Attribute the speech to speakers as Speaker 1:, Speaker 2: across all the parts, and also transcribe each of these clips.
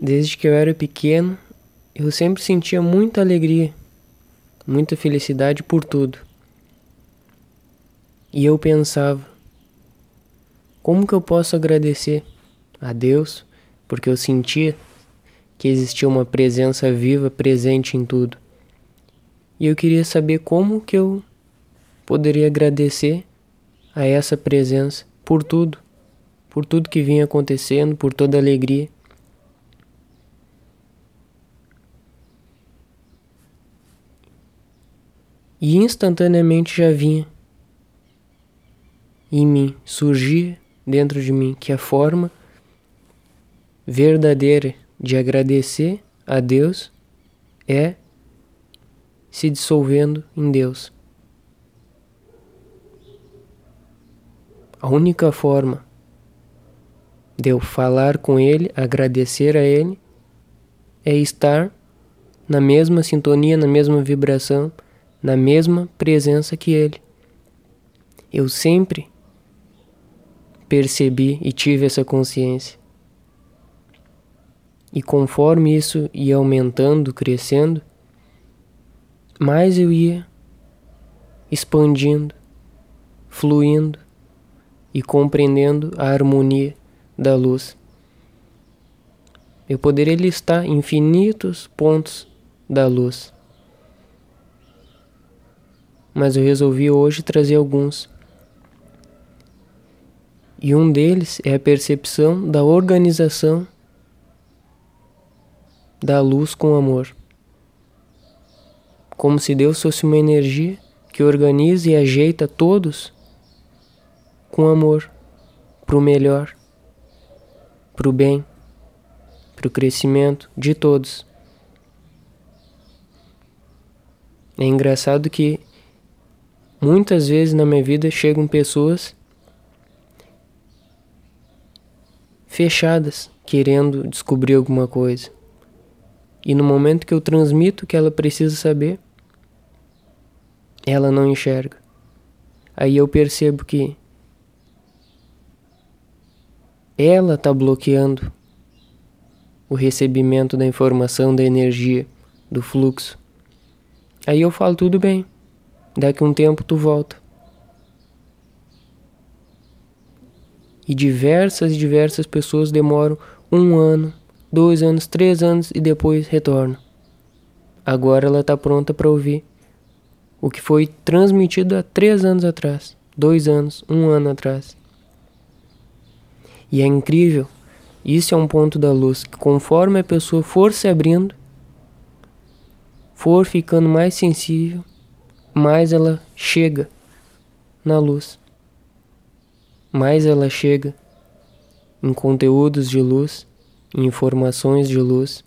Speaker 1: Desde que eu era pequeno, eu sempre sentia muita alegria, muita felicidade por tudo. E eu pensava, como que eu posso agradecer a Deus porque eu sentia que existia uma presença viva presente em tudo. E eu queria saber como que eu poderia agradecer a essa presença por tudo, por tudo que vinha acontecendo, por toda a alegria. E instantaneamente já vinha em mim, surgia dentro de mim que a forma verdadeira de agradecer a Deus é se dissolvendo em Deus. A única forma de eu falar com Ele, agradecer a Ele, é estar na mesma sintonia, na mesma vibração, na mesma presença que Ele. Eu sempre percebi e tive essa consciência. E conforme isso ia aumentando, crescendo, mais eu ia expandindo, fluindo e compreendendo a harmonia da luz. Eu poderia listar infinitos pontos da luz, mas eu resolvi hoje trazer alguns e um deles é a percepção da organização da luz com amor. Como se Deus fosse uma energia que organiza e ajeita todos com amor, para o melhor, para o bem, para o crescimento de todos. É engraçado que muitas vezes na minha vida chegam pessoas fechadas, querendo descobrir alguma coisa. E no momento que eu transmito o que ela precisa saber, ela não enxerga. Aí eu percebo que ela está bloqueando o recebimento da informação, da energia, do fluxo. Aí eu falo tudo bem. Daqui um tempo tu volta. E diversas e diversas pessoas demoram um ano, dois anos, três anos e depois retornam. Agora ela está pronta para ouvir o que foi transmitido há três anos atrás, dois anos, um ano atrás. E é incrível, isso é um ponto da luz, que conforme a pessoa for se abrindo, for ficando mais sensível, mais ela chega na luz mais ela chega em conteúdos de luz, em informações de luz,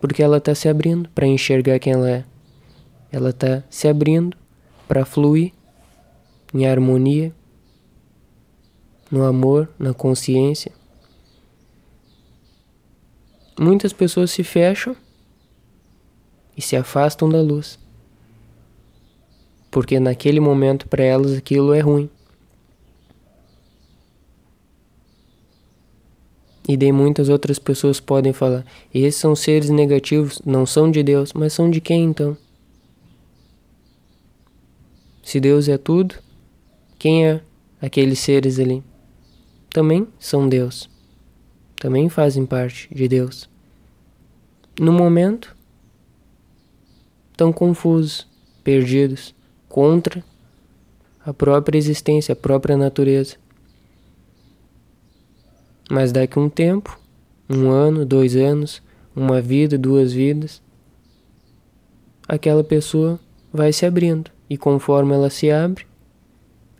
Speaker 1: porque ela está se abrindo para enxergar quem ela é. Ela está se abrindo para fluir em harmonia, no amor, na consciência. Muitas pessoas se fecham e se afastam da luz, porque naquele momento para elas aquilo é ruim. E daí muitas outras pessoas podem falar: esses são seres negativos, não são de Deus, mas são de quem então? Se Deus é tudo, quem é aqueles seres ali? Também são Deus. Também fazem parte de Deus. No momento, estão confusos, perdidos, contra a própria existência, a própria natureza. Mas daqui a um tempo, um ano, dois anos, uma vida, duas vidas, aquela pessoa vai se abrindo. E conforme ela se abre,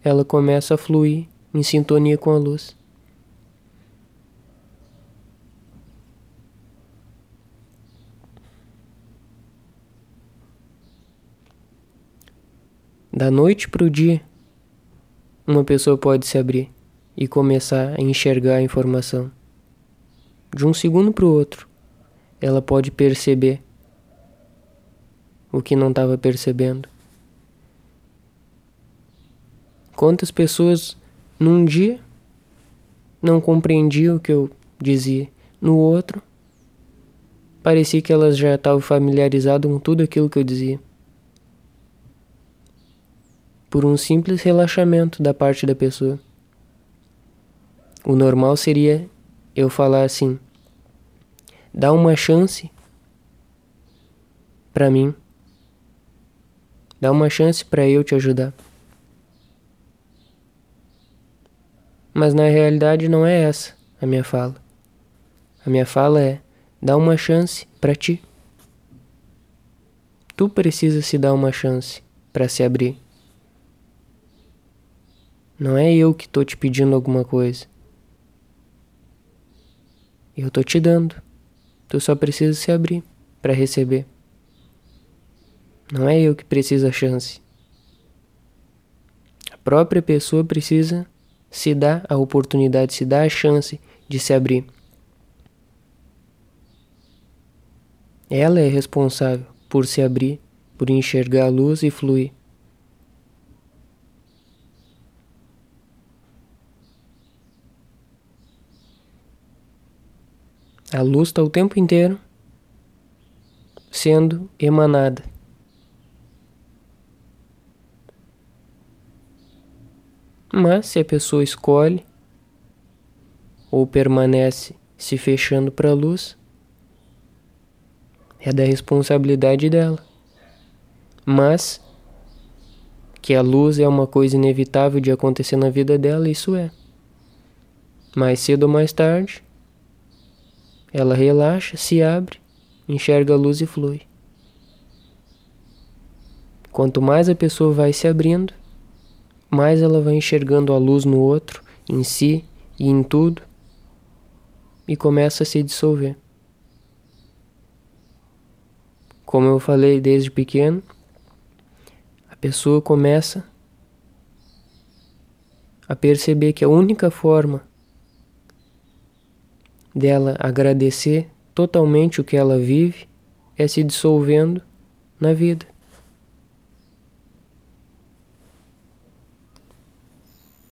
Speaker 1: ela começa a fluir em sintonia com a luz. Da noite para o dia, uma pessoa pode se abrir e começar a enxergar a informação. De um segundo para o outro, ela pode perceber o que não estava percebendo. Quantas pessoas num dia não compreendiam o que eu dizia, no outro parecia que elas já estavam familiarizadas com tudo aquilo que eu dizia. Por um simples relaxamento da parte da pessoa. O normal seria eu falar assim: dá uma chance para mim. Dá uma chance para eu te ajudar. Mas na realidade não é essa a minha fala. A minha fala é: dá uma chance para ti. Tu precisa se dar uma chance para se abrir. Não é eu que tô te pedindo alguma coisa. Eu tô te dando. Tu só precisa se abrir para receber. Não é eu que preciso a chance. A própria pessoa precisa se dar a oportunidade, se dar a chance de se abrir. Ela é responsável por se abrir, por enxergar a luz e fluir. A luz está o tempo inteiro sendo emanada. Mas se a pessoa escolhe ou permanece se fechando para a luz, é da responsabilidade dela. Mas que a luz é uma coisa inevitável de acontecer na vida dela, isso é. Mais cedo ou mais tarde, ela relaxa, se abre, enxerga a luz e flui. Quanto mais a pessoa vai se abrindo, mais ela vai enxergando a luz no outro, em si e em tudo, e começa a se dissolver. Como eu falei desde pequeno, a pessoa começa a perceber que a única forma dela agradecer totalmente o que ela vive é se dissolvendo na vida.